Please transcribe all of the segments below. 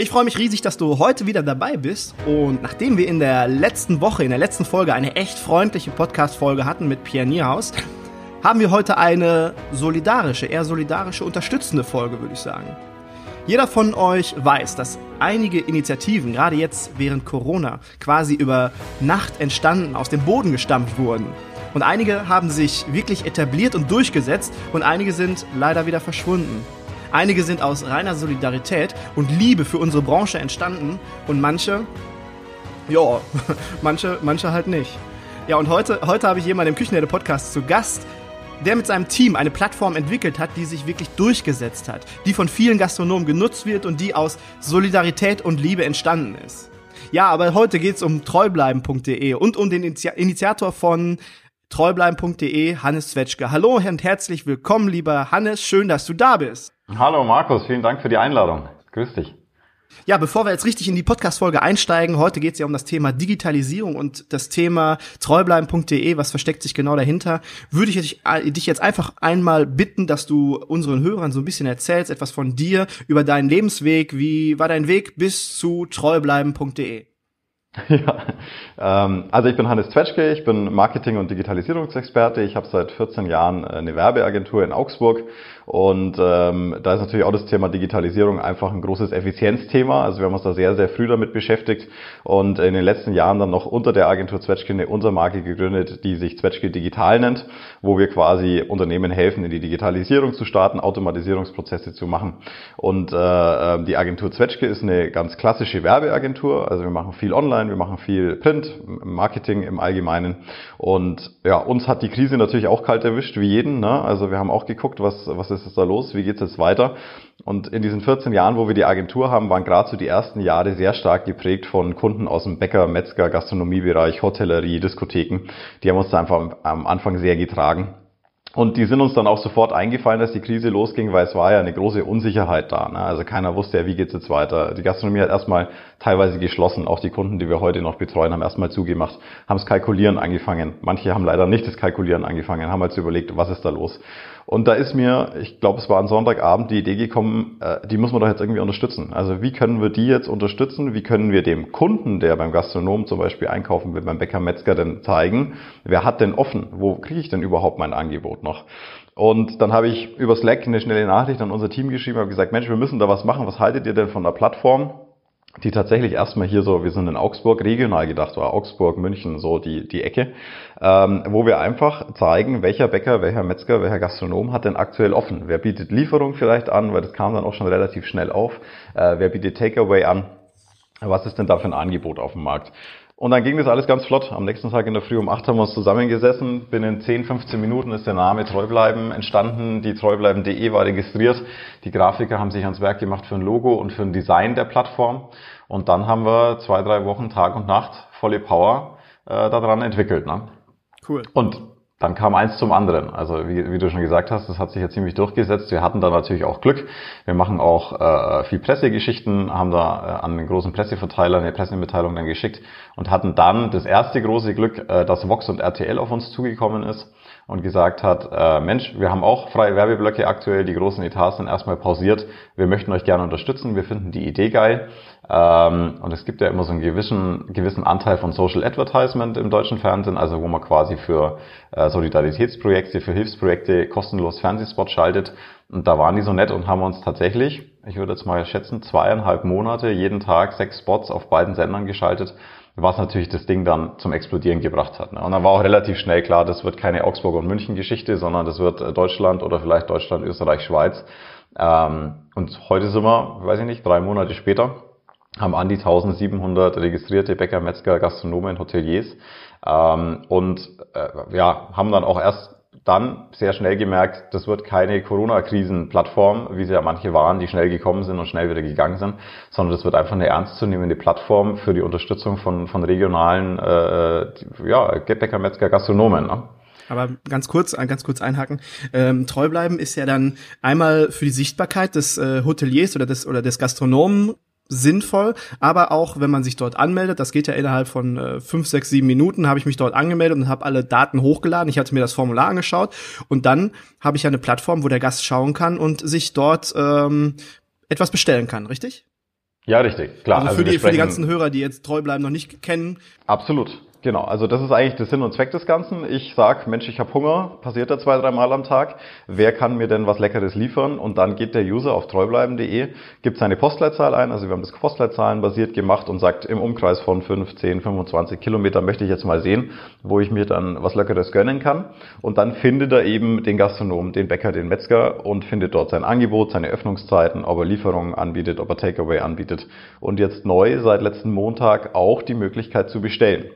Ich freue mich riesig, dass du heute wieder dabei bist. Und nachdem wir in der letzten Woche, in der letzten Folge eine echt freundliche Podcast-Folge hatten mit Pierre Nierhaus, haben wir heute eine solidarische, eher solidarische, unterstützende Folge, würde ich sagen. Jeder von euch weiß, dass einige Initiativen, gerade jetzt während Corona, quasi über Nacht entstanden, aus dem Boden gestampft wurden. Und einige haben sich wirklich etabliert und durchgesetzt und einige sind leider wieder verschwunden. Einige sind aus reiner Solidarität und Liebe für unsere Branche entstanden und manche, ja, manche, manche halt nicht. Ja, und heute, heute habe ich jemanden im Küchenherde Podcast zu Gast, der mit seinem Team eine Plattform entwickelt hat, die sich wirklich durchgesetzt hat, die von vielen Gastronomen genutzt wird und die aus Solidarität und Liebe entstanden ist. Ja, aber heute geht's um treubleiben.de und um den Initiator von treubleiben.de, Hannes Zwetschke. Hallo und herzlich willkommen, lieber Hannes. Schön, dass du da bist. Hallo Markus, vielen Dank für die Einladung. Grüß dich. Ja, bevor wir jetzt richtig in die Podcast-Folge einsteigen, heute geht es ja um das Thema Digitalisierung und das Thema treubleiben.de, was versteckt sich genau dahinter, würde ich dich jetzt einfach einmal bitten, dass du unseren Hörern so ein bisschen erzählst, etwas von dir, über deinen Lebensweg, wie war dein Weg bis zu treubleiben.de? Ja, ähm, also ich bin Hannes Zwetschke, ich bin Marketing- und Digitalisierungsexperte. Ich habe seit 14 Jahren eine Werbeagentur in Augsburg und ähm, da ist natürlich auch das Thema Digitalisierung einfach ein großes Effizienzthema. Also wir haben uns da sehr, sehr früh damit beschäftigt und in den letzten Jahren dann noch unter der Agentur Zwetschke eine Untermarke gegründet, die sich Zwetschke Digital nennt, wo wir quasi Unternehmen helfen, in die Digitalisierung zu starten, Automatisierungsprozesse zu machen. Und äh, die Agentur Zwetschke ist eine ganz klassische Werbeagentur. Also wir machen viel online, wir machen viel Print, Marketing im Allgemeinen. Und ja, uns hat die Krise natürlich auch kalt erwischt, wie jeden. Ne? Also wir haben auch geguckt, was, was ist ist da los, wie geht's jetzt weiter? Und in diesen 14 Jahren, wo wir die Agentur haben, waren gerade so die ersten Jahre sehr stark geprägt von Kunden aus dem Bäcker, Metzger, Gastronomiebereich, Hotellerie, Diskotheken. Die haben uns da einfach am Anfang sehr getragen. Und die sind uns dann auch sofort eingefallen, dass die Krise losging, weil es war ja eine große Unsicherheit da. Ne? Also keiner wusste ja, wie geht's jetzt weiter. Die Gastronomie hat erstmal teilweise geschlossen. Auch die Kunden, die wir heute noch betreuen, haben erstmal zugemacht, haben das Kalkulieren angefangen. Manche haben leider nicht das Kalkulieren angefangen, haben halt überlegt, was ist da los. Und da ist mir, ich glaube, es war ein Sonntagabend, die Idee gekommen, äh, die muss man doch jetzt irgendwie unterstützen. Also wie können wir die jetzt unterstützen? Wie können wir dem Kunden, der beim Gastronom zum Beispiel einkaufen will, beim Bäcker, Metzger, denn zeigen, wer hat denn offen? Wo kriege ich denn überhaupt mein Angebot noch? Und dann habe ich über Slack eine schnelle Nachricht an unser Team geschrieben, habe gesagt, Mensch, wir müssen da was machen. Was haltet ihr denn von der Plattform? Die tatsächlich erstmal hier so, wir sind in Augsburg regional gedacht, war Augsburg, München, so die, die Ecke, ähm, wo wir einfach zeigen, welcher Bäcker, welcher Metzger, welcher Gastronom hat denn aktuell offen. Wer bietet Lieferung vielleicht an, weil das kam dann auch schon relativ schnell auf. Äh, wer bietet Takeaway an? Was ist denn da für ein Angebot auf dem Markt? Und dann ging das alles ganz flott. Am nächsten Tag in der Früh um 8 haben wir uns zusammengesessen. Binnen 10, 15 Minuten ist der Name Treubleiben entstanden. Die treubleiben.de war registriert. Die Grafiker haben sich ans Werk gemacht für ein Logo und für ein Design der Plattform. Und dann haben wir zwei, drei Wochen Tag und Nacht volle Power äh, daran entwickelt. Ne? Cool. Und dann kam eins zum anderen. Also wie, wie, du schon gesagt hast, das hat sich ja ziemlich durchgesetzt. Wir hatten da natürlich auch Glück. Wir machen auch äh, viel Pressegeschichten, haben da äh, an den großen Presseverteiler eine Pressemitteilung dann geschickt und hatten dann das erste große Glück, äh, dass Vox und RTL auf uns zugekommen ist und gesagt hat, äh, Mensch, wir haben auch freie Werbeblöcke aktuell, die großen Etats sind erstmal pausiert, wir möchten euch gerne unterstützen, wir finden die Idee geil. Ähm, und es gibt ja immer so einen gewissen, gewissen Anteil von Social Advertisement im deutschen Fernsehen, also wo man quasi für äh, Solidaritätsprojekte, für Hilfsprojekte kostenlos Fernsehspot schaltet. Und da waren die so nett und haben uns tatsächlich, ich würde jetzt mal schätzen, zweieinhalb Monate jeden Tag sechs Spots auf beiden Sendern geschaltet was natürlich das Ding dann zum Explodieren gebracht hat. Ne? Und dann war auch relativ schnell klar, das wird keine Augsburg und München Geschichte, sondern das wird äh, Deutschland oder vielleicht Deutschland, Österreich, Schweiz. Ähm, und heute sind wir, weiß ich nicht, drei Monate später, haben an die 1700 registrierte Bäcker, Metzger, Gastronomen, Hoteliers ähm, und äh, ja, haben dann auch erst dann sehr schnell gemerkt, das wird keine Corona-Krisen-Plattform, wie sie ja manche waren, die schnell gekommen sind und schnell wieder gegangen sind, sondern das wird einfach eine ernstzunehmende Plattform für die Unterstützung von, von regionalen äh, ja, Bäcker, Metzger, Gastronomen. Ne? Aber ganz kurz, ganz kurz einhaken. Ähm, treu bleiben ist ja dann einmal für die Sichtbarkeit des äh, Hoteliers oder des oder des Gastronomen sinnvoll, aber auch wenn man sich dort anmeldet, das geht ja innerhalb von äh, fünf, sechs, sieben Minuten, habe ich mich dort angemeldet und habe alle Daten hochgeladen. Ich hatte mir das Formular angeschaut und dann habe ich eine Plattform, wo der Gast schauen kann und sich dort ähm, etwas bestellen kann, richtig? Ja, richtig, klar. Also für, also die, für die ganzen Hörer, die jetzt treu bleiben, noch nicht kennen. Absolut. Genau, also das ist eigentlich der Sinn und Zweck des Ganzen. Ich sag, Mensch, ich habe Hunger, passiert da zwei, drei Mal am Tag. Wer kann mir denn was Leckeres liefern? Und dann geht der User auf treubleiben.de, gibt seine Postleitzahl ein, also wir haben das Postleitzahlen basiert gemacht und sagt, im Umkreis von 5, 10, 25 Kilometer möchte ich jetzt mal sehen, wo ich mir dann was Leckeres gönnen kann. Und dann findet er eben den Gastronom, den Bäcker, den Metzger und findet dort sein Angebot, seine Öffnungszeiten, ob er Lieferungen anbietet, ob er Takeaway anbietet. Und jetzt neu seit letzten Montag auch die Möglichkeit zu bestellen.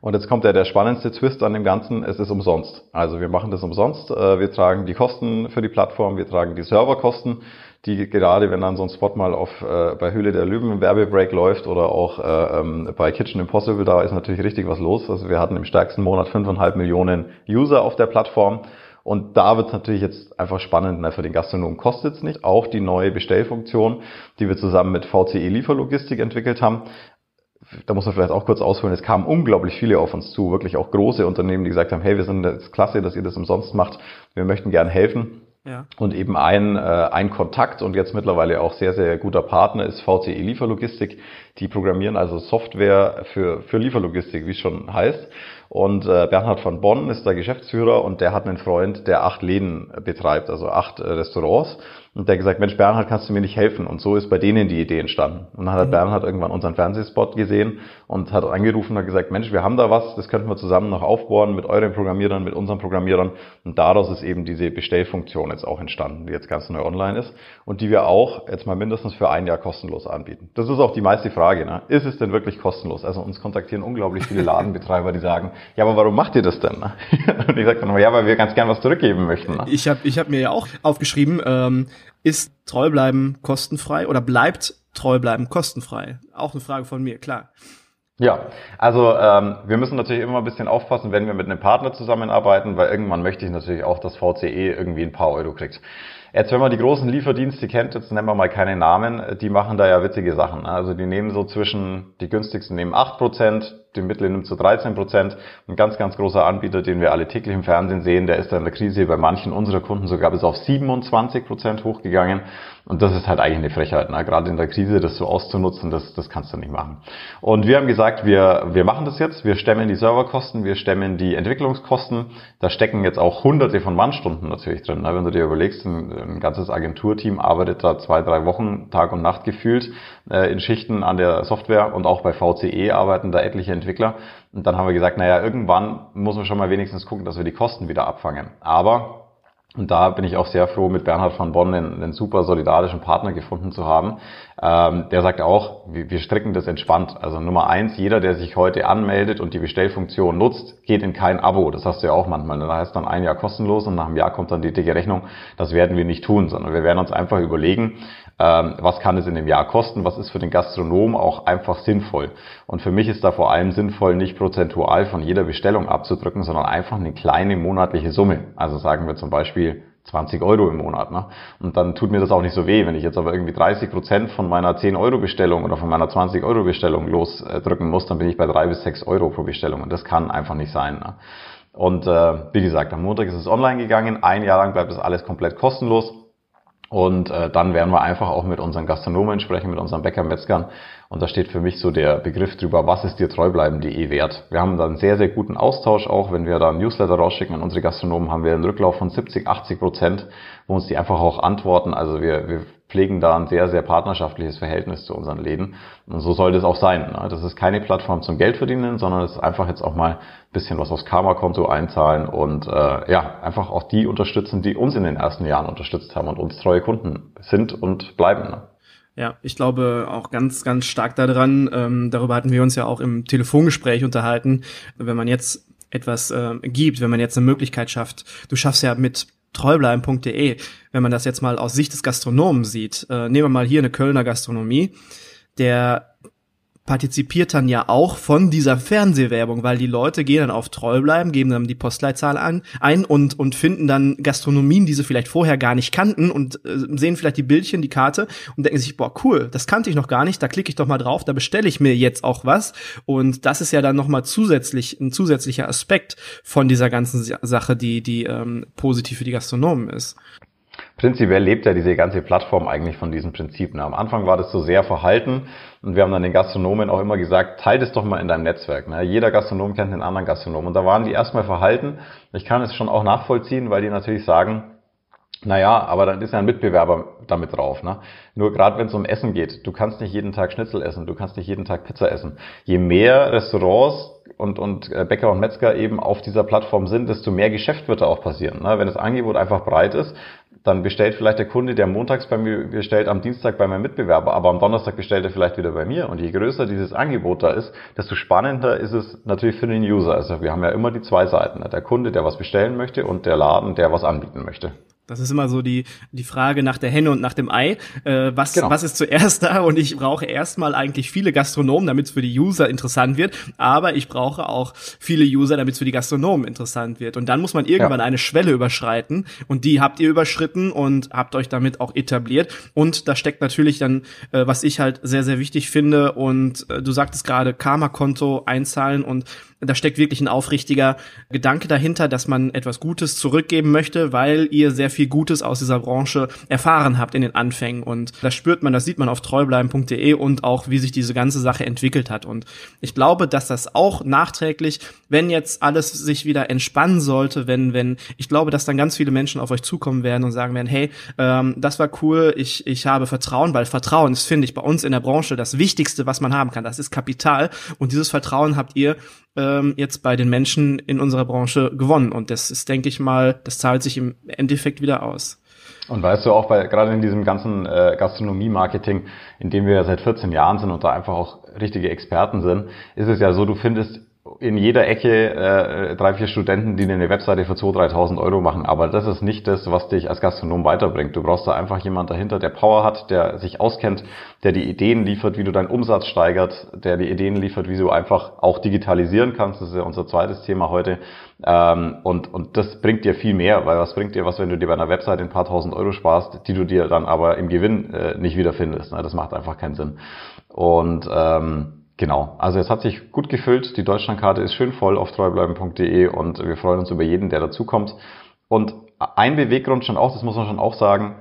Und jetzt kommt ja der spannendste Twist an dem Ganzen, es ist umsonst. Also wir machen das umsonst, äh, wir tragen die Kosten für die Plattform, wir tragen die Serverkosten, die gerade, wenn dann so ein Spot mal auf äh, bei Höhle der Löwen im Werbebreak läuft oder auch äh, ähm, bei Kitchen Impossible, da ist natürlich richtig was los. Also wir hatten im stärksten Monat 5,5 Millionen User auf der Plattform. Und da wird es natürlich jetzt einfach spannend, ne? für den Gastronomen kostet es nicht. Auch die neue Bestellfunktion, die wir zusammen mit VCE Lieferlogistik entwickelt haben, da muss man vielleicht auch kurz ausholen, es kamen unglaublich viele auf uns zu, wirklich auch große Unternehmen, die gesagt haben, hey, wir sind das klasse, dass ihr das umsonst macht, wir möchten gern helfen. Ja. Und eben ein, äh, ein Kontakt und jetzt mittlerweile auch sehr, sehr guter Partner ist VCE Lieferlogistik. Die programmieren also Software für, für Lieferlogistik, wie es schon heißt. Und äh, Bernhard von Bonn ist der Geschäftsführer und der hat einen Freund, der acht Läden betreibt, also acht äh, Restaurants. Und der gesagt, Mensch, Bernhard, kannst du mir nicht helfen? Und so ist bei denen die Idee entstanden. Und dann hat mhm. Bernhard irgendwann unseren Fernsehspot gesehen und hat angerufen und hat gesagt, Mensch, wir haben da was, das könnten wir zusammen noch aufbauen mit euren Programmierern, mit unseren Programmierern. Und daraus ist eben diese Bestellfunktion jetzt auch entstanden, die jetzt ganz neu online ist und die wir auch jetzt mal mindestens für ein Jahr kostenlos anbieten. Das ist auch die meiste Frage. Ne? Ist es denn wirklich kostenlos? Also uns kontaktieren unglaublich viele Ladenbetreiber, die sagen, ja, aber warum macht ihr das denn? Ne? und ich sage dann immer, ja, weil wir ganz gern was zurückgeben möchten. Ne? Ich habe ich hab mir ja auch aufgeschrieben, ähm, ist treu bleiben kostenfrei oder bleibt treu bleiben kostenfrei? Auch eine Frage von mir, klar. Ja, also ähm, wir müssen natürlich immer ein bisschen aufpassen, wenn wir mit einem Partner zusammenarbeiten, weil irgendwann möchte ich natürlich auch, dass VCE irgendwie ein paar Euro kriegt. Jetzt, wenn man die großen Lieferdienste kennt, jetzt nennen wir mal keine Namen, die machen da ja witzige Sachen. Also die nehmen so zwischen, die günstigsten nehmen 8%, die mittleren nimmt so 13%. Ein ganz, ganz großer Anbieter, den wir alle täglich im Fernsehen sehen, der ist in der Krise bei manchen unserer Kunden sogar bis auf 27% hochgegangen. Und das ist halt eigentlich eine Frechheit, ne? gerade in der Krise das so auszunutzen, das, das kannst du nicht machen. Und wir haben gesagt, wir, wir machen das jetzt, wir stemmen die Serverkosten, wir stemmen die Entwicklungskosten. Da stecken jetzt auch hunderte von Mannstunden natürlich drin. Ne? Wenn du dir überlegst, ein, ein ganzes Agenturteam arbeitet da zwei, drei Wochen Tag und Nacht gefühlt äh, in Schichten an der Software und auch bei VCE arbeiten da etliche Entwickler. Und dann haben wir gesagt, naja, irgendwann muss man schon mal wenigstens gucken, dass wir die Kosten wieder abfangen. Aber und da bin ich auch sehr froh, mit Bernhard van Bonn einen, super solidarischen Partner gefunden zu haben. Ähm, der sagt auch, wir, wir stricken das entspannt. Also Nummer eins, jeder, der sich heute anmeldet und die Bestellfunktion nutzt, geht in kein Abo. Das hast du ja auch manchmal. Da heißt dann ein Jahr kostenlos und nach einem Jahr kommt dann die dicke Rechnung. Das werden wir nicht tun, sondern wir werden uns einfach überlegen, was kann es in dem Jahr kosten, was ist für den Gastronom auch einfach sinnvoll. Und für mich ist da vor allem sinnvoll, nicht prozentual von jeder Bestellung abzudrücken, sondern einfach eine kleine monatliche Summe. Also sagen wir zum Beispiel 20 Euro im Monat. Ne? Und dann tut mir das auch nicht so weh, wenn ich jetzt aber irgendwie 30 Prozent von meiner 10 Euro Bestellung oder von meiner 20 Euro Bestellung losdrücken muss, dann bin ich bei drei bis sechs Euro pro Bestellung. Und das kann einfach nicht sein. Ne? Und äh, wie gesagt, am Montag ist es online gegangen. Ein Jahr lang bleibt das alles komplett kostenlos. Und äh, dann werden wir einfach auch mit unseren Gastronomen sprechen, mit unseren Bäckern, Metzgern. Und da steht für mich so der Begriff drüber, was ist dir treubleiben.de wert. Wir haben da einen sehr, sehr guten Austausch auch. Wenn wir da ein Newsletter rausschicken an unsere Gastronomen, haben wir einen Rücklauf von 70, 80 Prozent, wo uns die einfach auch antworten. Also wir, wir pflegen da ein sehr, sehr partnerschaftliches Verhältnis zu unseren Läden. Und so sollte es auch sein. Ne? Das ist keine Plattform zum Geldverdienen, sondern es ist einfach jetzt auch mal ein bisschen was aufs Karma-Konto einzahlen und äh, ja, einfach auch die unterstützen, die uns in den ersten Jahren unterstützt haben und uns treue Kunden sind und bleiben. Ne? Ja, ich glaube auch ganz, ganz stark daran. Ähm, darüber hatten wir uns ja auch im Telefongespräch unterhalten. Wenn man jetzt etwas äh, gibt, wenn man jetzt eine Möglichkeit schafft, du schaffst ja mit treubleiben.de, wenn man das jetzt mal aus Sicht des Gastronomen sieht, äh, nehmen wir mal hier eine Kölner Gastronomie, der partizipiert dann ja auch von dieser Fernsehwerbung, weil die Leute gehen dann auf treu bleiben, geben dann die Postleitzahl an, ein und, und finden dann Gastronomien, die sie vielleicht vorher gar nicht kannten und äh, sehen vielleicht die Bildchen, die Karte und denken sich, boah, cool, das kannte ich noch gar nicht, da klicke ich doch mal drauf, da bestelle ich mir jetzt auch was. Und das ist ja dann nochmal zusätzlich, ein zusätzlicher Aspekt von dieser ganzen Sache, die, die ähm, positiv für die Gastronomen ist. Prinzipiell lebt ja diese ganze Plattform eigentlich von diesen Prinzipien. Am Anfang war das so sehr verhalten und wir haben dann den Gastronomen auch immer gesagt, teilt es doch mal in deinem Netzwerk. Ne? Jeder Gastronom kennt den anderen Gastronomen. Und da waren die erstmal verhalten. Ich kann es schon auch nachvollziehen, weil die natürlich sagen, naja, aber dann ist ja ein Mitbewerber damit drauf. Ne? Nur gerade wenn es um Essen geht, du kannst nicht jeden Tag Schnitzel essen, du kannst nicht jeden Tag Pizza essen. Je mehr Restaurants und, und äh, Bäcker und Metzger eben auf dieser Plattform sind, desto mehr Geschäft wird da auch passieren. Ne? Wenn das Angebot einfach breit ist, dann bestellt vielleicht der Kunde, der montags bei mir bestellt, am Dienstag bei meinem Mitbewerber, aber am Donnerstag bestellt er vielleicht wieder bei mir. Und je größer dieses Angebot da ist, desto spannender ist es natürlich für den User. Also wir haben ja immer die zwei Seiten. Der Kunde, der was bestellen möchte und der Laden, der was anbieten möchte. Das ist immer so die, die Frage nach der Henne und nach dem Ei. Äh, was, genau. was ist zuerst da? Und ich brauche erstmal eigentlich viele Gastronomen, damit es für die User interessant wird. Aber ich brauche auch viele User, damit es für die Gastronomen interessant wird. Und dann muss man irgendwann ja. eine Schwelle überschreiten. Und die habt ihr überschritten und habt euch damit auch etabliert. Und da steckt natürlich dann, äh, was ich halt sehr, sehr wichtig finde. Und äh, du sagtest gerade Karma-Konto einzahlen und da steckt wirklich ein aufrichtiger Gedanke dahinter, dass man etwas Gutes zurückgeben möchte, weil ihr sehr viel Gutes aus dieser Branche erfahren habt in den Anfängen. Und das spürt man, das sieht man auf treubleiben.de und auch, wie sich diese ganze Sache entwickelt hat. Und ich glaube, dass das auch nachträglich, wenn jetzt alles sich wieder entspannen sollte, wenn, wenn, ich glaube, dass dann ganz viele Menschen auf euch zukommen werden und sagen werden, hey, ähm, das war cool, ich, ich habe Vertrauen, weil Vertrauen ist, finde ich, bei uns in der Branche das Wichtigste, was man haben kann. Das ist Kapital. Und dieses Vertrauen habt ihr ähm, jetzt bei den Menschen in unserer Branche gewonnen. Und das ist, denke ich mal, das zahlt sich im Endeffekt wieder aus. Und weißt du auch, bei, gerade in diesem ganzen äh, Gastronomie-Marketing, in dem wir ja seit 14 Jahren sind und da einfach auch richtige Experten sind, ist es ja so, du findest in jeder Ecke äh, drei, vier Studenten, die eine Webseite für 2.000, 3.000 Euro machen. Aber das ist nicht das, was dich als Gastronom weiterbringt. Du brauchst da einfach jemand dahinter, der Power hat, der sich auskennt, der die Ideen liefert, wie du deinen Umsatz steigert, der die Ideen liefert, wie du einfach auch digitalisieren kannst. Das ist ja unser zweites Thema heute. Ähm, und, und das bringt dir viel mehr, weil was bringt dir was, wenn du dir bei einer Webseite ein paar tausend Euro sparst, die du dir dann aber im Gewinn äh, nicht wiederfindest. Ne? Das macht einfach keinen Sinn. Und ähm, Genau, also es hat sich gut gefüllt. Die Deutschlandkarte ist schön voll auf treubleiben.de und wir freuen uns über jeden, der dazukommt. Und ein Beweggrund schon auch, das muss man schon auch sagen,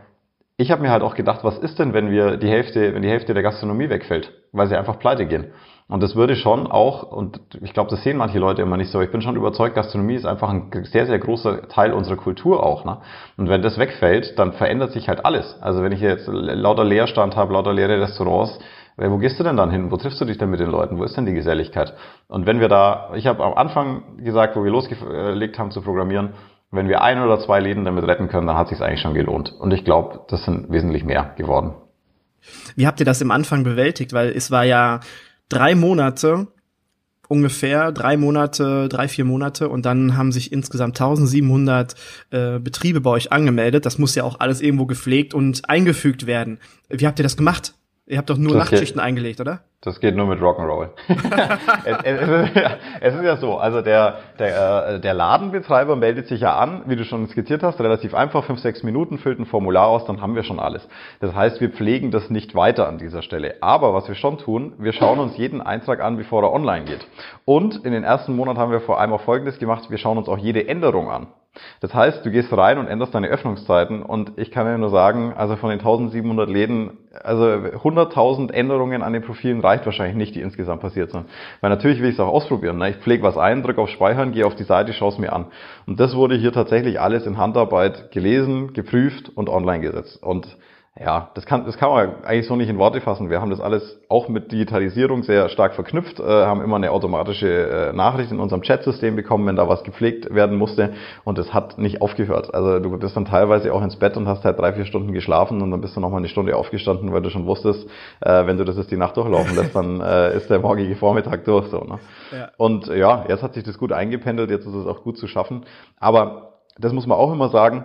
ich habe mir halt auch gedacht, was ist denn, wenn wir die Hälfte, wenn die Hälfte der Gastronomie wegfällt, weil sie einfach pleite gehen. Und das würde schon auch, und ich glaube, das sehen manche Leute immer nicht so, ich bin schon überzeugt, Gastronomie ist einfach ein sehr, sehr großer Teil unserer Kultur auch. Ne? Und wenn das wegfällt, dann verändert sich halt alles. Also wenn ich jetzt lauter Leerstand habe, lauter leere Restaurants, wo gehst du denn dann hin? Wo triffst du dich denn mit den Leuten? Wo ist denn die Geselligkeit? Und wenn wir da, ich habe am Anfang gesagt, wo wir losgelegt haben zu programmieren, wenn wir ein oder zwei Läden damit retten können, dann hat sich eigentlich schon gelohnt. Und ich glaube, das sind wesentlich mehr geworden. Wie habt ihr das im Anfang bewältigt? Weil es war ja drei Monate, ungefähr drei Monate, drei, vier Monate und dann haben sich insgesamt 1700 äh, Betriebe bei euch angemeldet. Das muss ja auch alles irgendwo gepflegt und eingefügt werden. Wie habt ihr das gemacht? Ihr habt doch nur das Nachtschichten geht, eingelegt, oder? Das geht nur mit Rock'n'Roll. es, es, ist ja, es ist ja so, also der, der, äh, der Ladenbetreiber meldet sich ja an, wie du schon skizziert hast, relativ einfach, fünf, sechs Minuten, füllt ein Formular aus, dann haben wir schon alles. Das heißt, wir pflegen das nicht weiter an dieser Stelle. Aber was wir schon tun, wir schauen uns jeden Eintrag an, bevor er online geht. Und in den ersten Monaten haben wir vor allem auch Folgendes gemacht, wir schauen uns auch jede Änderung an. Das heißt, du gehst rein und änderst deine Öffnungszeiten und ich kann dir nur sagen, also von den 1700 Läden, also 100.000 Änderungen an den Profilen reicht wahrscheinlich nicht, die insgesamt passiert sind. Weil natürlich will ich es auch ausprobieren. Ne? Ich pflege was ein, drücke auf Speichern, gehe auf die Seite, schaue es mir an. Und das wurde hier tatsächlich alles in Handarbeit gelesen, geprüft und online gesetzt. Und Ja, das kann, das kann man eigentlich so nicht in Worte fassen. Wir haben das alles auch mit Digitalisierung sehr stark verknüpft, äh, haben immer eine automatische äh, Nachricht in unserem Chatsystem bekommen, wenn da was gepflegt werden musste und es hat nicht aufgehört. Also du bist dann teilweise auch ins Bett und hast halt drei, vier Stunden geschlafen und dann bist du nochmal eine Stunde aufgestanden, weil du schon wusstest, äh, wenn du das jetzt die Nacht durchlaufen lässt, dann äh, ist der morgige Vormittag durch. So, ne? Ja. Und ja, jetzt hat sich das gut eingependelt, jetzt ist es auch gut zu schaffen. Aber das muss man auch immer sagen,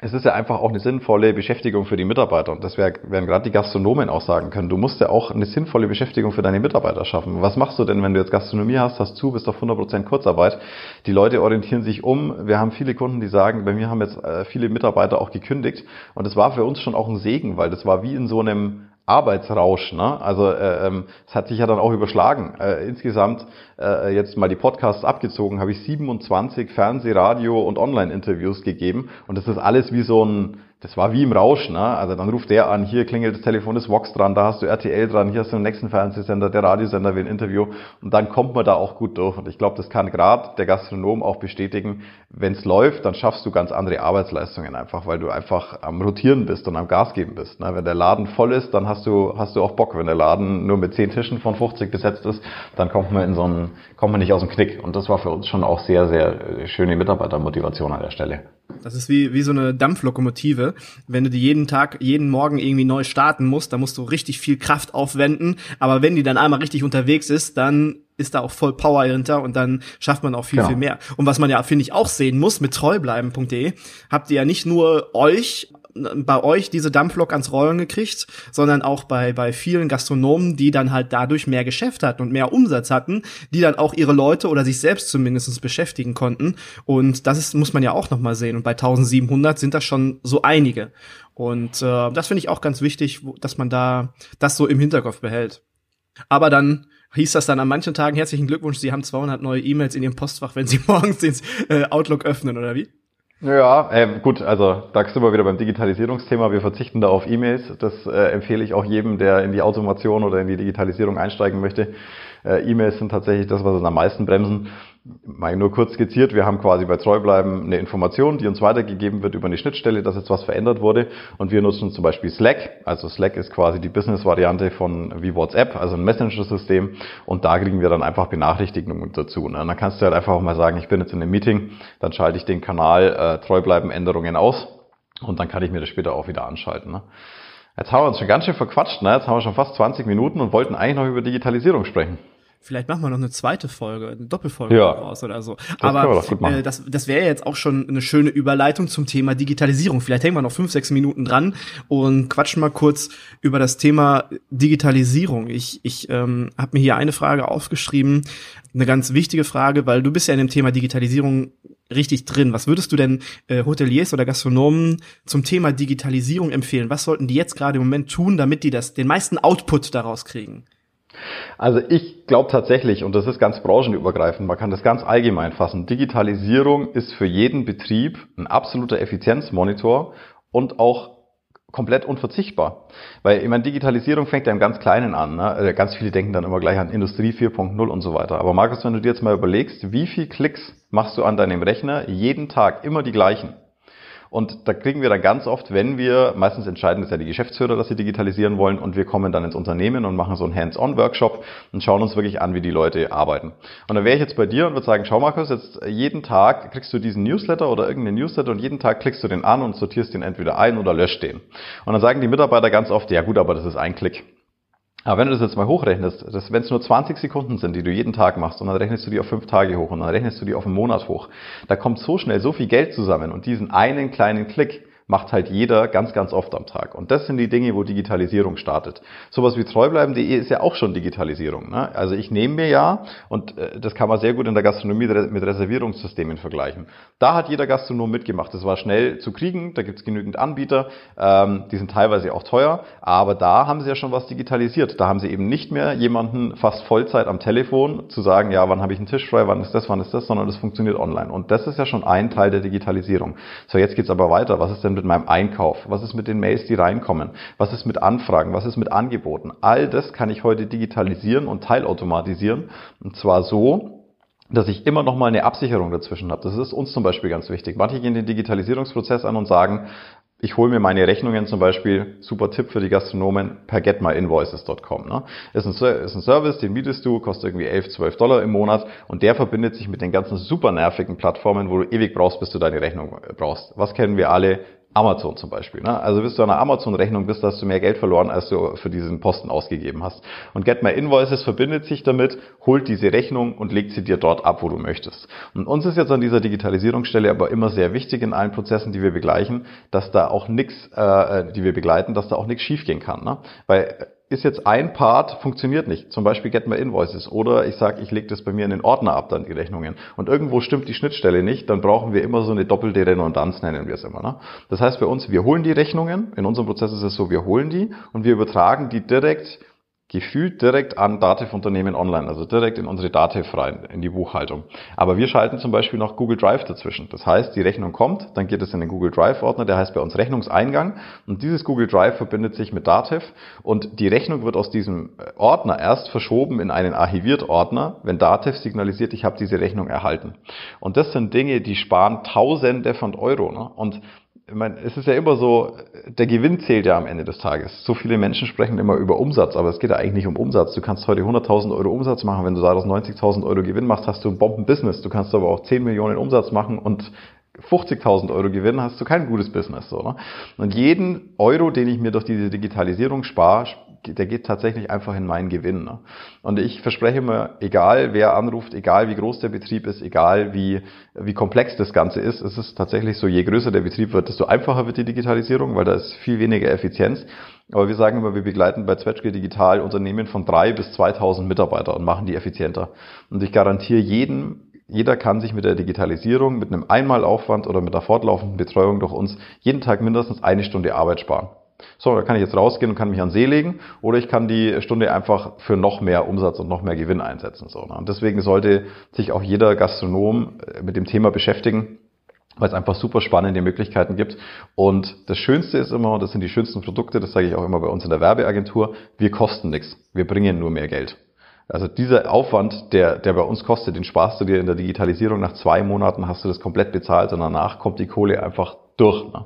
es ist ja einfach auch eine sinnvolle Beschäftigung für die Mitarbeiter. Und das werden gerade die Gastronomen auch sagen können. Du musst ja auch eine sinnvolle Beschäftigung für deine Mitarbeiter schaffen. Was machst du denn, wenn du jetzt Gastronomie hast, hast zu, bist auf 100% Kurzarbeit? Die Leute orientieren sich um. Wir haben viele Kunden, die sagen, bei mir haben jetzt äh, viele Mitarbeiter auch gekündigt. Und das war für uns schon auch ein Segen, weil das war wie in so einem Arbeitsrausch. Ne? Also äh, ähm, es hat sich ja dann auch überschlagen. Äh, insgesamt äh, jetzt mal die Podcasts abgezogen, habe ich 27 Fernseh-, Radio- und Online-Interviews gegeben. Und das ist alles wie so ein das war wie im Rausch, ne? Also dann ruft der an, hier klingelt das Telefon, ist Vox dran, da hast du RTL dran, hier hast du den nächsten Fernsehsender, der Radiosender will ein Interview und dann kommt man da auch gut durch. Und ich glaube, das kann gerade der Gastronom auch bestätigen, wenn es läuft, dann schaffst du ganz andere Arbeitsleistungen einfach, weil du einfach am Rotieren bist und am Gas geben bist. Ne? Wenn der Laden voll ist, dann hast du, hast du auch Bock. Wenn der Laden nur mit 10 Tischen von 50 besetzt ist, dann kommt man in so einen, kommt man nicht aus dem Knick. Und das war für uns schon auch sehr, sehr schöne Mitarbeitermotivation an der Stelle. Das ist wie, wie so eine Dampflokomotive. Wenn du die jeden Tag, jeden Morgen irgendwie neu starten musst, dann musst du richtig viel Kraft aufwenden. Aber wenn die dann einmal richtig unterwegs ist, dann ist da auch voll Power hinter und dann schafft man auch viel, genau. viel mehr. Und was man ja, finde ich, auch sehen muss mit treubleiben.de, habt ihr ja nicht nur euch bei euch diese Dampflok ans Rollen gekriegt, sondern auch bei, bei vielen Gastronomen, die dann halt dadurch mehr Geschäft hatten und mehr Umsatz hatten, die dann auch ihre Leute oder sich selbst zumindest beschäftigen konnten. Und das ist, muss man ja auch nochmal sehen. Und bei 1700 sind das schon so einige. Und äh, das finde ich auch ganz wichtig, dass man da das so im Hinterkopf behält. Aber dann hieß das dann an manchen Tagen herzlichen Glückwunsch, Sie haben 200 neue E-Mails in Ihrem Postfach, wenn Sie morgens den äh, Outlook öffnen, oder wie? Ja, äh, gut, also da sind wir wieder beim Digitalisierungsthema. Wir verzichten da auf E-Mails. Das äh, empfehle ich auch jedem, der in die Automation oder in die Digitalisierung einsteigen möchte. Äh, E-Mails sind tatsächlich das, was es am meisten bremsen. Mal nur kurz skizziert, wir haben quasi bei Treubleiben eine Information, die uns weitergegeben wird über eine Schnittstelle, dass jetzt was verändert wurde. Und wir nutzen zum Beispiel Slack. Also Slack ist quasi die Business-Variante von wie WhatsApp, also ein Messenger-System. Und da kriegen wir dann einfach Benachrichtigungen dazu. Und dann kannst du halt einfach auch mal sagen, ich bin jetzt in einem Meeting, dann schalte ich den Kanal äh, Treubleiben-Änderungen aus. Und dann kann ich mir das später auch wieder anschalten. Ne? Jetzt haben wir uns schon ganz schön verquatscht, ne? Jetzt haben wir schon fast 20 Minuten und wollten eigentlich noch über Digitalisierung sprechen. Vielleicht machen wir noch eine zweite Folge, eine Doppelfolge ja, raus oder so. Aber äh, das, das wäre jetzt auch schon eine schöne Überleitung zum Thema Digitalisierung. Vielleicht hängen wir noch fünf, sechs Minuten dran und quatschen mal kurz über das Thema Digitalisierung. Ich, ich ähm, habe mir hier eine Frage aufgeschrieben, eine ganz wichtige Frage, weil du bist ja in dem Thema Digitalisierung richtig drin. Was würdest du denn äh, Hoteliers oder Gastronomen zum Thema Digitalisierung empfehlen? Was sollten die jetzt gerade im Moment tun, damit die das den meisten Output daraus kriegen? Also ich glaube tatsächlich, und das ist ganz branchenübergreifend, man kann das ganz allgemein fassen, Digitalisierung ist für jeden Betrieb ein absoluter Effizienzmonitor und auch komplett unverzichtbar. Weil ich meine, Digitalisierung fängt ja im ganz Kleinen an. Ne? Also ganz viele denken dann immer gleich an Industrie 4.0 und so weiter. Aber Markus, wenn du dir jetzt mal überlegst, wie viel Klicks machst du an deinem Rechner jeden Tag immer die gleichen? Und da kriegen wir dann ganz oft, wenn wir, meistens entscheiden es ja die Geschäftsführer, dass sie digitalisieren wollen und wir kommen dann ins Unternehmen und machen so einen Hands-on-Workshop und schauen uns wirklich an, wie die Leute arbeiten. Und dann wäre ich jetzt bei dir und würde sagen, schau Markus, jetzt jeden Tag kriegst du diesen Newsletter oder irgendeinen Newsletter und jeden Tag klickst du den an und sortierst den entweder ein oder löscht den. Und dann sagen die Mitarbeiter ganz oft, ja gut, aber das ist ein Klick. Aber wenn du das jetzt mal hochrechnest, wenn es nur 20 Sekunden sind, die du jeden Tag machst, und dann rechnest du die auf fünf Tage hoch und dann rechnest du die auf einen Monat hoch, da kommt so schnell so viel Geld zusammen und diesen einen kleinen Klick, macht halt jeder ganz, ganz oft am Tag. Und das sind die Dinge, wo Digitalisierung startet. Sowas wie treubleiben.de ist ja auch schon Digitalisierung. Ne? Also ich nehme mir ja, und äh, das kann man sehr gut in der Gastronomie mit Reservierungssystemen vergleichen. Da hat jeder Gastronom mitgemacht. Das war schnell zu kriegen, da gibt es genügend Anbieter, ähm, die sind teilweise auch teuer, aber da haben sie ja schon was digitalisiert. Da haben sie eben nicht mehr jemanden fast Vollzeit am Telefon zu sagen, ja, wann habe ich einen Tisch frei, wann ist das, wann ist das, sondern das funktioniert online. Und das ist ja schon ein Teil der Digitalisierung. So, jetzt geht's aber weiter. Was ist denn mit meinem Einkauf? Was ist mit den Mails, die reinkommen? Was ist mit Anfragen? Was ist mit Angeboten? All das kann ich heute digitalisieren und teilautomatisieren. Und zwar so, dass ich immer noch mal eine Absicherung dazwischen habe. Das ist uns zum Beispiel ganz wichtig. Manche gehen den Digitalisierungsprozess an und sagen, ich hole mir meine Rechnungen zum Beispiel, super Tipp für die Gastronomen, per getmyinvoices.com. Ne? Ist, ein, ist ein Service, den mietest du, kostet irgendwie 11, 12 Dollar im Monat und der verbindet sich mit den ganzen super nervigen Plattformen, wo du ewig brauchst, bis du deine Rechnung brauchst. Was kennen wir alle? Amazon zum Beispiel. Ne? Also bis du an einer Amazon-Rechnung bist, hast du mehr Geld verloren, als du für diesen Posten ausgegeben hast. Und Get My Invoices verbindet sich damit, holt diese Rechnung und legt sie dir dort ab, wo du möchtest. Und uns ist jetzt an dieser Digitalisierungsstelle aber immer sehr wichtig in allen Prozessen, die wir begleichen, dass da auch nichts, äh, die wir begleiten, dass da auch nichts schiefgehen kann. Ne? Weil ist jetzt ein Part, funktioniert nicht. Zum Beispiel Get My Invoices. Oder ich sage, ich lege das bei mir in den Ordner ab, dann die Rechnungen. Und irgendwo stimmt die Schnittstelle nicht, dann brauchen wir immer so eine doppelte Redundanz, nennen wir es immer. Ne? Das heißt bei uns, wir holen die Rechnungen. In unserem Prozess ist es so, wir holen die und wir übertragen die direkt gefühlt direkt an Dativ-Unternehmen online, also direkt in unsere Dativ rein, in die Buchhaltung. Aber wir schalten zum Beispiel noch Google Drive dazwischen. Das heißt, die Rechnung kommt, dann geht es in den Google Drive-Ordner, der heißt bei uns Rechnungseingang und dieses Google Drive verbindet sich mit Dativ und die Rechnung wird aus diesem Ordner erst verschoben in einen Archiviert-Ordner, wenn Dativ signalisiert, ich habe diese Rechnung erhalten. Und das sind Dinge, die sparen Tausende von Euro. Ne? Und ich meine, es ist ja immer so, der Gewinn zählt ja am Ende des Tages. So viele Menschen sprechen immer über Umsatz, aber es geht ja eigentlich nicht um Umsatz. Du kannst heute 100.000 Euro Umsatz machen. Wenn du daraus 90.000 Euro Gewinn machst, hast du ein Bomben-Business. Du kannst aber auch 10 Millionen Umsatz machen und 50.000 Euro Gewinn, hast du kein gutes Business. So, ne? Und jeden Euro, den ich mir durch diese Digitalisierung spare, der geht tatsächlich einfach in meinen Gewinn. Ne? Und ich verspreche mir, egal wer anruft, egal wie groß der Betrieb ist, egal wie, wie komplex das Ganze ist, es ist tatsächlich so, je größer der Betrieb wird, desto einfacher wird die Digitalisierung, weil da ist viel weniger Effizienz. Aber wir sagen immer, wir begleiten bei Zwetschge Digital Unternehmen von drei bis 2000 Mitarbeiter und machen die effizienter. Und ich garantiere jedem, jeder kann sich mit der Digitalisierung, mit einem Einmalaufwand oder mit der fortlaufenden Betreuung durch uns jeden Tag mindestens eine Stunde Arbeit sparen. So, da kann ich jetzt rausgehen und kann mich an See legen oder ich kann die Stunde einfach für noch mehr Umsatz und noch mehr Gewinn einsetzen. So, ne? Und deswegen sollte sich auch jeder Gastronom äh, mit dem Thema beschäftigen, weil es einfach super spannende Möglichkeiten gibt. Und das Schönste ist immer, das sind die schönsten Produkte, das sage ich auch immer bei uns in der Werbeagentur, wir kosten nichts, wir bringen nur mehr Geld. Also dieser Aufwand, der, der bei uns kostet, den sparst du dir in der Digitalisierung. Nach zwei Monaten hast du das komplett bezahlt und danach kommt die Kohle einfach durch. Ne?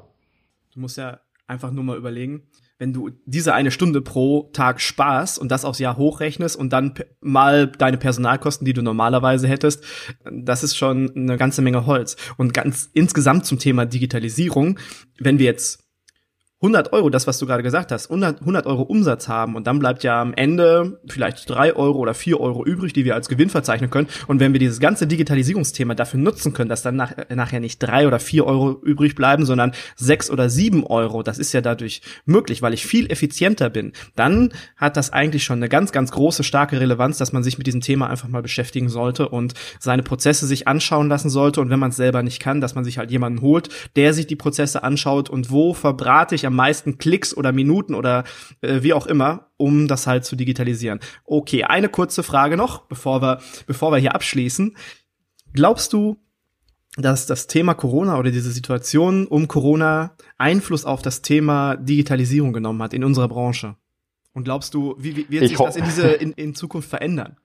Du musst ja einfach nur mal überlegen, wenn du diese eine Stunde pro Tag sparst und das aufs Jahr hochrechnest und dann mal deine Personalkosten, die du normalerweise hättest, das ist schon eine ganze Menge Holz. Und ganz insgesamt zum Thema Digitalisierung, wenn wir jetzt 100 Euro, das was du gerade gesagt hast, 100, 100 Euro Umsatz haben und dann bleibt ja am Ende vielleicht drei Euro oder vier Euro übrig, die wir als Gewinn verzeichnen können. Und wenn wir dieses ganze Digitalisierungsthema dafür nutzen können, dass dann nach, nachher nicht drei oder vier Euro übrig bleiben, sondern sechs oder sieben Euro, das ist ja dadurch möglich, weil ich viel effizienter bin, dann hat das eigentlich schon eine ganz, ganz große, starke Relevanz, dass man sich mit diesem Thema einfach mal beschäftigen sollte und seine Prozesse sich anschauen lassen sollte. Und wenn man es selber nicht kann, dass man sich halt jemanden holt, der sich die Prozesse anschaut und wo verbrate ich am meisten Klicks oder Minuten oder äh, wie auch immer, um das halt zu digitalisieren. Okay, eine kurze Frage noch, bevor wir, bevor wir hier abschließen. Glaubst du, dass das Thema Corona oder diese Situation um Corona Einfluss auf das Thema Digitalisierung genommen hat in unserer Branche? Und glaubst du, wie, wie wird sich das in, diese, in, in Zukunft verändern?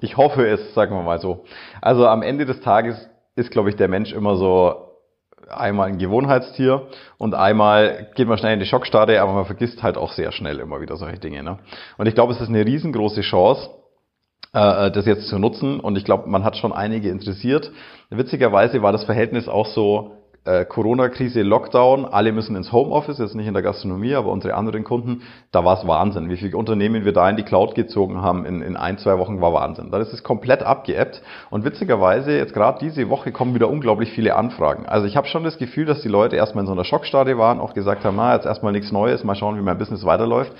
Ich hoffe es, sagen wir mal so. Also am Ende des Tages ist, glaube ich, der Mensch immer so einmal ein Gewohnheitstier und einmal geht man schnell in die Schockstarre, aber man vergisst halt auch sehr schnell immer wieder solche Dinge. Ne? Und ich glaube, es ist eine riesengroße Chance, äh, das jetzt zu nutzen und ich glaube, man hat schon einige interessiert. Witzigerweise war das Verhältnis auch so äh, Corona-Krise, Lockdown, alle müssen ins Homeoffice, jetzt nicht in der Gastronomie, aber unsere anderen Kunden, da war es Wahnsinn. Wie viele Unternehmen wir da in die Cloud gezogen haben in, in ein, zwei Wochen, war Wahnsinn. Da ist es komplett abgeebbt und witzigerweise, jetzt gerade diese Woche kommen wieder unglaublich viele Anfragen. Also ich habe schon das Gefühl, dass die Leute erstmal in so einer Schockstadie waren, auch gesagt haben, na, jetzt erstmal nichts Neues, mal schauen, wie mein Business weiterläuft.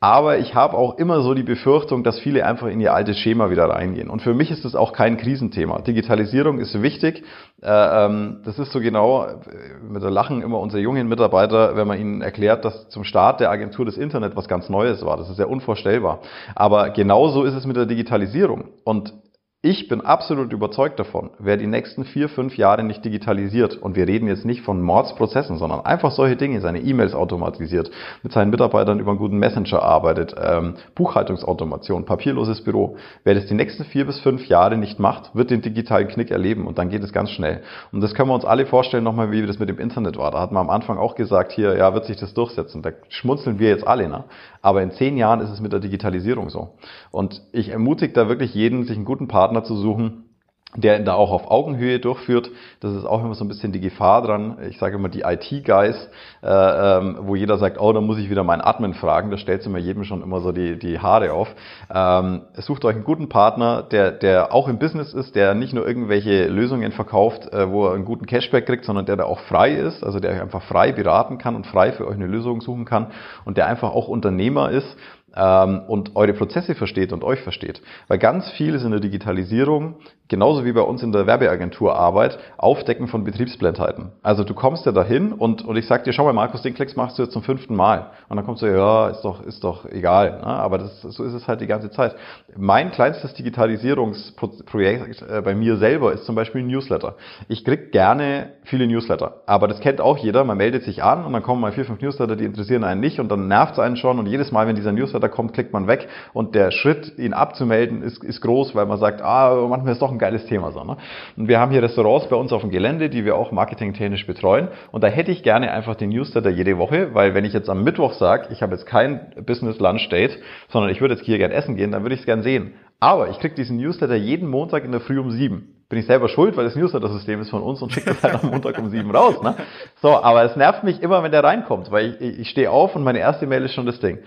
Aber ich habe auch immer so die Befürchtung, dass viele einfach in ihr altes Schema wieder reingehen. Und für mich ist das auch kein Krisenthema. Digitalisierung ist wichtig. Äh, ähm, das ist so genau, äh, mit der Lachen immer unsere jungen Mitarbeiter, wenn man ihnen erklärt, dass zum Start der Agentur das Internet was ganz Neues war. Das ist ja unvorstellbar. Aber genauso ist es mit der Digitalisierung. Und Ich bin absolut überzeugt davon, wer die nächsten vier, fünf Jahre nicht digitalisiert, und wir reden jetzt nicht von Mordsprozessen, sondern einfach solche Dinge, seine E-Mails automatisiert, mit seinen Mitarbeitern über einen guten Messenger arbeitet, ähm, Buchhaltungsautomation, papierloses Büro, wer das die nächsten vier bis fünf Jahre nicht macht, wird den digitalen Knick erleben und dann geht es ganz schnell. Und das können wir uns alle vorstellen nochmal, wie das mit dem Internet war. Da hat man am Anfang auch gesagt, hier, ja, wird sich das durchsetzen. Da schmunzeln wir jetzt alle, ne? Aber in zehn Jahren ist es mit der Digitalisierung so. Und ich ermutige da wirklich jeden, sich einen guten Partner zu suchen, der da auch auf Augenhöhe durchführt. Das ist auch immer so ein bisschen die Gefahr dran. Ich sage immer die IT-Guys, äh, ähm, wo jeder sagt, oh, da muss ich wieder meinen Admin fragen. Da stellt immer jedem schon immer so die, die Haare auf. Ähm, sucht euch einen guten Partner, der, der auch im Business ist, der nicht nur irgendwelche Lösungen verkauft, äh, wo er einen guten Cashback kriegt, sondern der da auch frei ist, also der euch einfach frei beraten kann und frei für euch eine Lösung suchen kann und der einfach auch Unternehmer ist ähm, und eure Prozesse versteht und euch versteht. Weil ganz viel ist in der Digitalisierung genauso wie bei uns in der Werbeagenturarbeit, Aufdecken von Betriebsblindheiten. Also du kommst ja dahin und, und ich sag dir, schau mal, Markus, den Klicks machst du jetzt zum fünften Mal. Und dann kommst du, ja, ist doch, ist doch egal. Ne? Aber das, so ist es halt die ganze Zeit. Mein kleinstes Digitalisierungsprojekt äh, bei mir selber ist zum Beispiel ein Newsletter. Ich krieg gerne viele Newsletter. Aber das kennt auch jeder. Man meldet sich an und dann kommen mal vier, fünf Newsletter, die interessieren einen nicht und dann nervt es einen schon und jedes Mal, wenn dieser Newsletter kommt, klickt man weg und der Schritt, ihn abzumelden, ist, ist groß, weil man sagt, ah, manchmal ist doch ein geiles Thema. So, ne? Und wir haben hier Restaurants bei uns auf dem Gelände, die wir auch marketingtechnisch betreuen. Und da hätte ich gerne einfach den Newsletter jede Woche, weil wenn ich jetzt am Mittwoch sage, ich habe jetzt kein Business Lunch Date, sondern ich würde jetzt hier gerne essen gehen, dann würde ich es gerne sehen. Aber ich kriege diesen Newsletter jeden Montag in der Früh um sieben. Bin ich selber schuld, weil das Newsletter-System ist von uns und schickt das halt am Montag um sieben raus. Ne? So, aber es nervt mich immer, wenn der reinkommt, weil ich, ich stehe auf und meine erste Mail ist schon das Ding.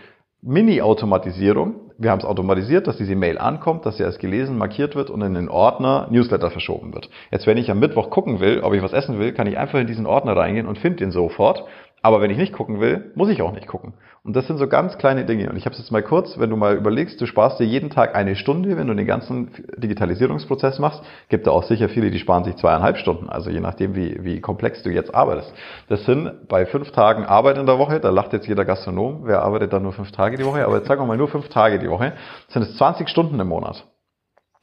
Mini-Automatisierung. Wir haben es automatisiert, dass diese Mail ankommt, dass sie als gelesen markiert wird und in den Ordner Newsletter verschoben wird. Jetzt, wenn ich am Mittwoch gucken will, ob ich was essen will, kann ich einfach in diesen Ordner reingehen und finde den sofort. Aber wenn ich nicht gucken will, muss ich auch nicht gucken. Und das sind so ganz kleine Dinge. Und ich habe es jetzt mal kurz, wenn du mal überlegst, du sparst dir jeden Tag eine Stunde, wenn du den ganzen Digitalisierungsprozess machst. Gibt da auch sicher viele, die sparen sich zweieinhalb Stunden. Also je nachdem, wie, wie komplex du jetzt arbeitest. Das sind bei fünf Tagen Arbeit in der Woche, da lacht jetzt jeder Gastronom, wer arbeitet dann nur fünf Tage die Woche, aber jetzt sagen wir mal nur fünf Tage die Woche, sind es 20 Stunden im Monat.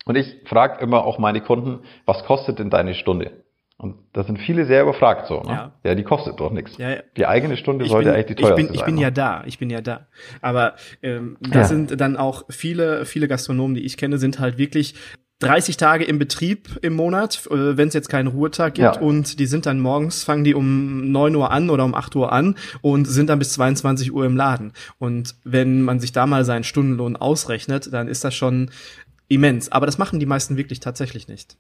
Und ich frage immer auch meine Kunden, was kostet denn deine Stunde? Und da sind viele sehr überfragt so. Ne? Ja. ja, die kostet doch nichts. Ja, ja. Die eigene Stunde ich sollte bin, eigentlich die teuerste ich bin, ich bin sein. ja da, ich bin ja da. Aber ähm, das sind dann auch viele, viele Gastronomen, die ich kenne, sind halt wirklich 30 Tage im Betrieb im Monat, äh, wenn es jetzt keinen Ruhetag gibt. Ja. Und die sind dann morgens, fangen die um 9 Uhr an oder um 8 Uhr an und sind dann bis 22 Uhr im Laden. Und wenn man sich da mal seinen Stundenlohn ausrechnet, dann ist das schon immens. Aber das machen die meisten wirklich tatsächlich nicht.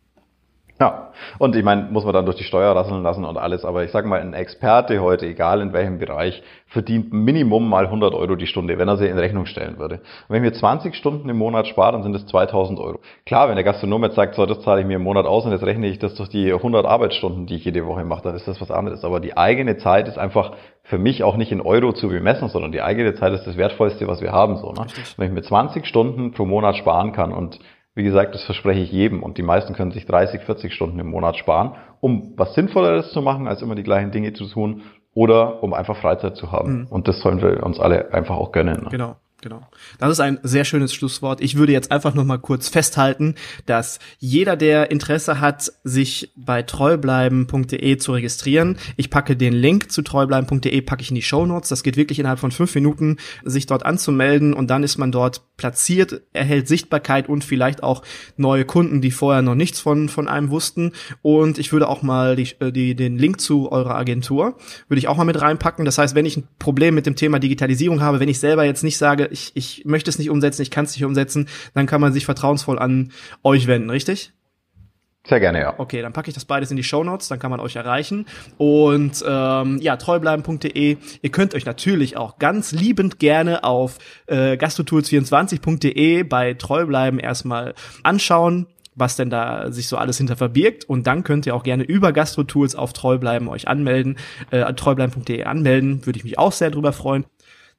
Ja, und ich meine, muss man dann durch die Steuer rasseln lassen und alles, aber ich sage mal, ein Experte heute, egal in welchem Bereich, verdient Minimum mal 100 Euro die Stunde, wenn er sie in Rechnung stellen würde. Und wenn ich mir 20 Stunden im Monat spare, dann sind es 2000 Euro. Klar, wenn der Gastronom jetzt sagt, so, das zahle ich mir im Monat aus und jetzt rechne ich das durch die 100 Arbeitsstunden, die ich jede Woche mache, dann ist das was anderes. Aber die eigene Zeit ist einfach für mich auch nicht in Euro zu bemessen, sondern die eigene Zeit ist das Wertvollste, was wir haben. So, ne? Wenn ich mir 20 Stunden pro Monat sparen kann und wie gesagt, das verspreche ich jedem und die meisten können sich 30, 40 Stunden im Monat sparen, um was Sinnvolleres zu machen, als immer die gleichen Dinge zu tun oder um einfach Freizeit zu haben. Mhm. Und das sollen wir uns alle einfach auch gönnen. Ne? Genau. Genau. Das ist ein sehr schönes Schlusswort. Ich würde jetzt einfach noch mal kurz festhalten, dass jeder, der Interesse hat, sich bei treubleiben.de zu registrieren, ich packe den Link zu treubleiben.de, packe ich in die Show Notes. Das geht wirklich innerhalb von fünf Minuten, sich dort anzumelden und dann ist man dort platziert, erhält Sichtbarkeit und vielleicht auch neue Kunden, die vorher noch nichts von, von einem wussten. Und ich würde auch mal die, äh, die, den Link zu eurer Agentur, würde ich auch mal mit reinpacken. Das heißt, wenn ich ein Problem mit dem Thema Digitalisierung habe, wenn ich selber jetzt nicht sage, ich, ich möchte es nicht umsetzen, ich kann es nicht umsetzen, dann kann man sich vertrauensvoll an euch wenden, richtig? Sehr gerne, ja. Okay, dann packe ich das beides in die Show Notes, dann kann man euch erreichen. Und ähm, ja, treubleiben.de. Ihr könnt euch natürlich auch ganz liebend gerne auf äh, gastrotools24.de bei Treubleiben erstmal anschauen was denn da sich so alles hinter verbirgt. Und dann könnt ihr auch gerne über GastroTools auf Treubleiben euch anmelden, äh, treubleiben.de anmelden. Würde ich mich auch sehr drüber freuen.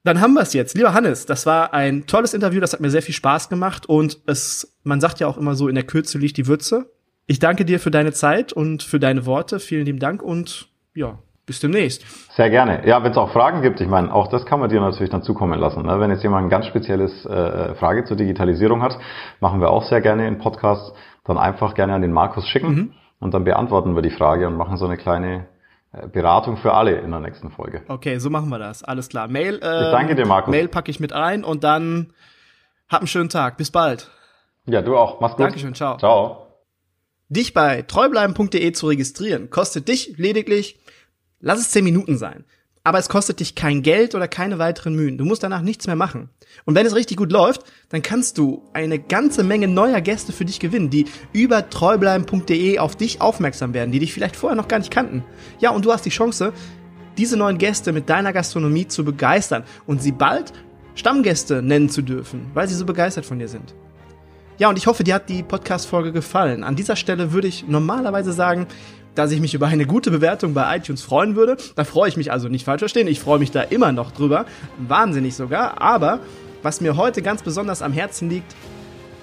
Dann haben wir es jetzt. Lieber Hannes, das war ein tolles Interview, das hat mir sehr viel Spaß gemacht und es, man sagt ja auch immer so, in der Kürze liegt die Würze. Ich danke dir für deine Zeit und für deine Worte. Vielen lieben Dank und ja, bis demnächst. Sehr gerne. Ja, wenn es auch Fragen gibt, ich meine, auch das kann man dir natürlich dann zukommen lassen. Ne? Wenn jetzt jemand eine ganz spezielles äh, Frage zur Digitalisierung hat, machen wir auch sehr gerne in Podcasts, dann einfach gerne an den Markus schicken mhm. und dann beantworten wir die Frage und machen so eine kleine äh, Beratung für alle in der nächsten Folge. Okay, so machen wir das. Alles klar. Mail. Äh, ich danke dir, Markus. Mail packe ich mit ein und dann hab einen schönen Tag. Bis bald. Ja, du auch. Mach's gut. Dankeschön. Ciao. Ciao. Dich bei treubleiben.de zu registrieren kostet dich lediglich, lass es 10 Minuten sein aber es kostet dich kein Geld oder keine weiteren Mühen. Du musst danach nichts mehr machen. Und wenn es richtig gut läuft, dann kannst du eine ganze Menge neuer Gäste für dich gewinnen, die über treubleiben.de auf dich aufmerksam werden, die dich vielleicht vorher noch gar nicht kannten. Ja, und du hast die Chance, diese neuen Gäste mit deiner Gastronomie zu begeistern und sie bald Stammgäste nennen zu dürfen, weil sie so begeistert von dir sind. Ja, und ich hoffe, dir hat die Podcast-Folge gefallen. An dieser Stelle würde ich normalerweise sagen, dass ich mich über eine gute Bewertung bei iTunes freuen würde. Da freue ich mich also nicht falsch verstehen. Ich freue mich da immer noch drüber. Wahnsinnig sogar. Aber was mir heute ganz besonders am Herzen liegt,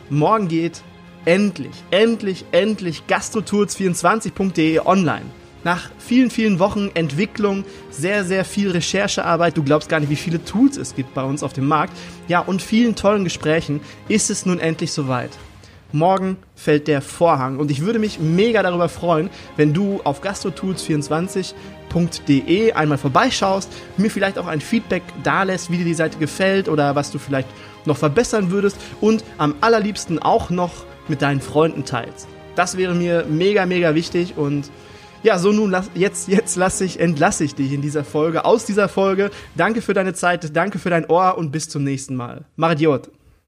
morgen geht endlich, endlich, endlich gastrotools24.de online. Nach vielen, vielen Wochen Entwicklung, sehr, sehr viel Recherchearbeit, du glaubst gar nicht, wie viele Tools es gibt bei uns auf dem Markt, ja, und vielen tollen Gesprächen ist es nun endlich soweit. Morgen fällt der Vorhang und ich würde mich mega darüber freuen, wenn du auf gastrotools24.de einmal vorbeischaust, mir vielleicht auch ein Feedback dalässt, wie dir die Seite gefällt oder was du vielleicht noch verbessern würdest und am allerliebsten auch noch mit deinen Freunden teilst. Das wäre mir mega, mega wichtig und ja, so nun lass, jetzt jetzt lasse ich entlasse ich dich in dieser Folge aus dieser Folge. Danke für deine Zeit, danke für dein Ohr und bis zum nächsten Mal. Mach Idiot.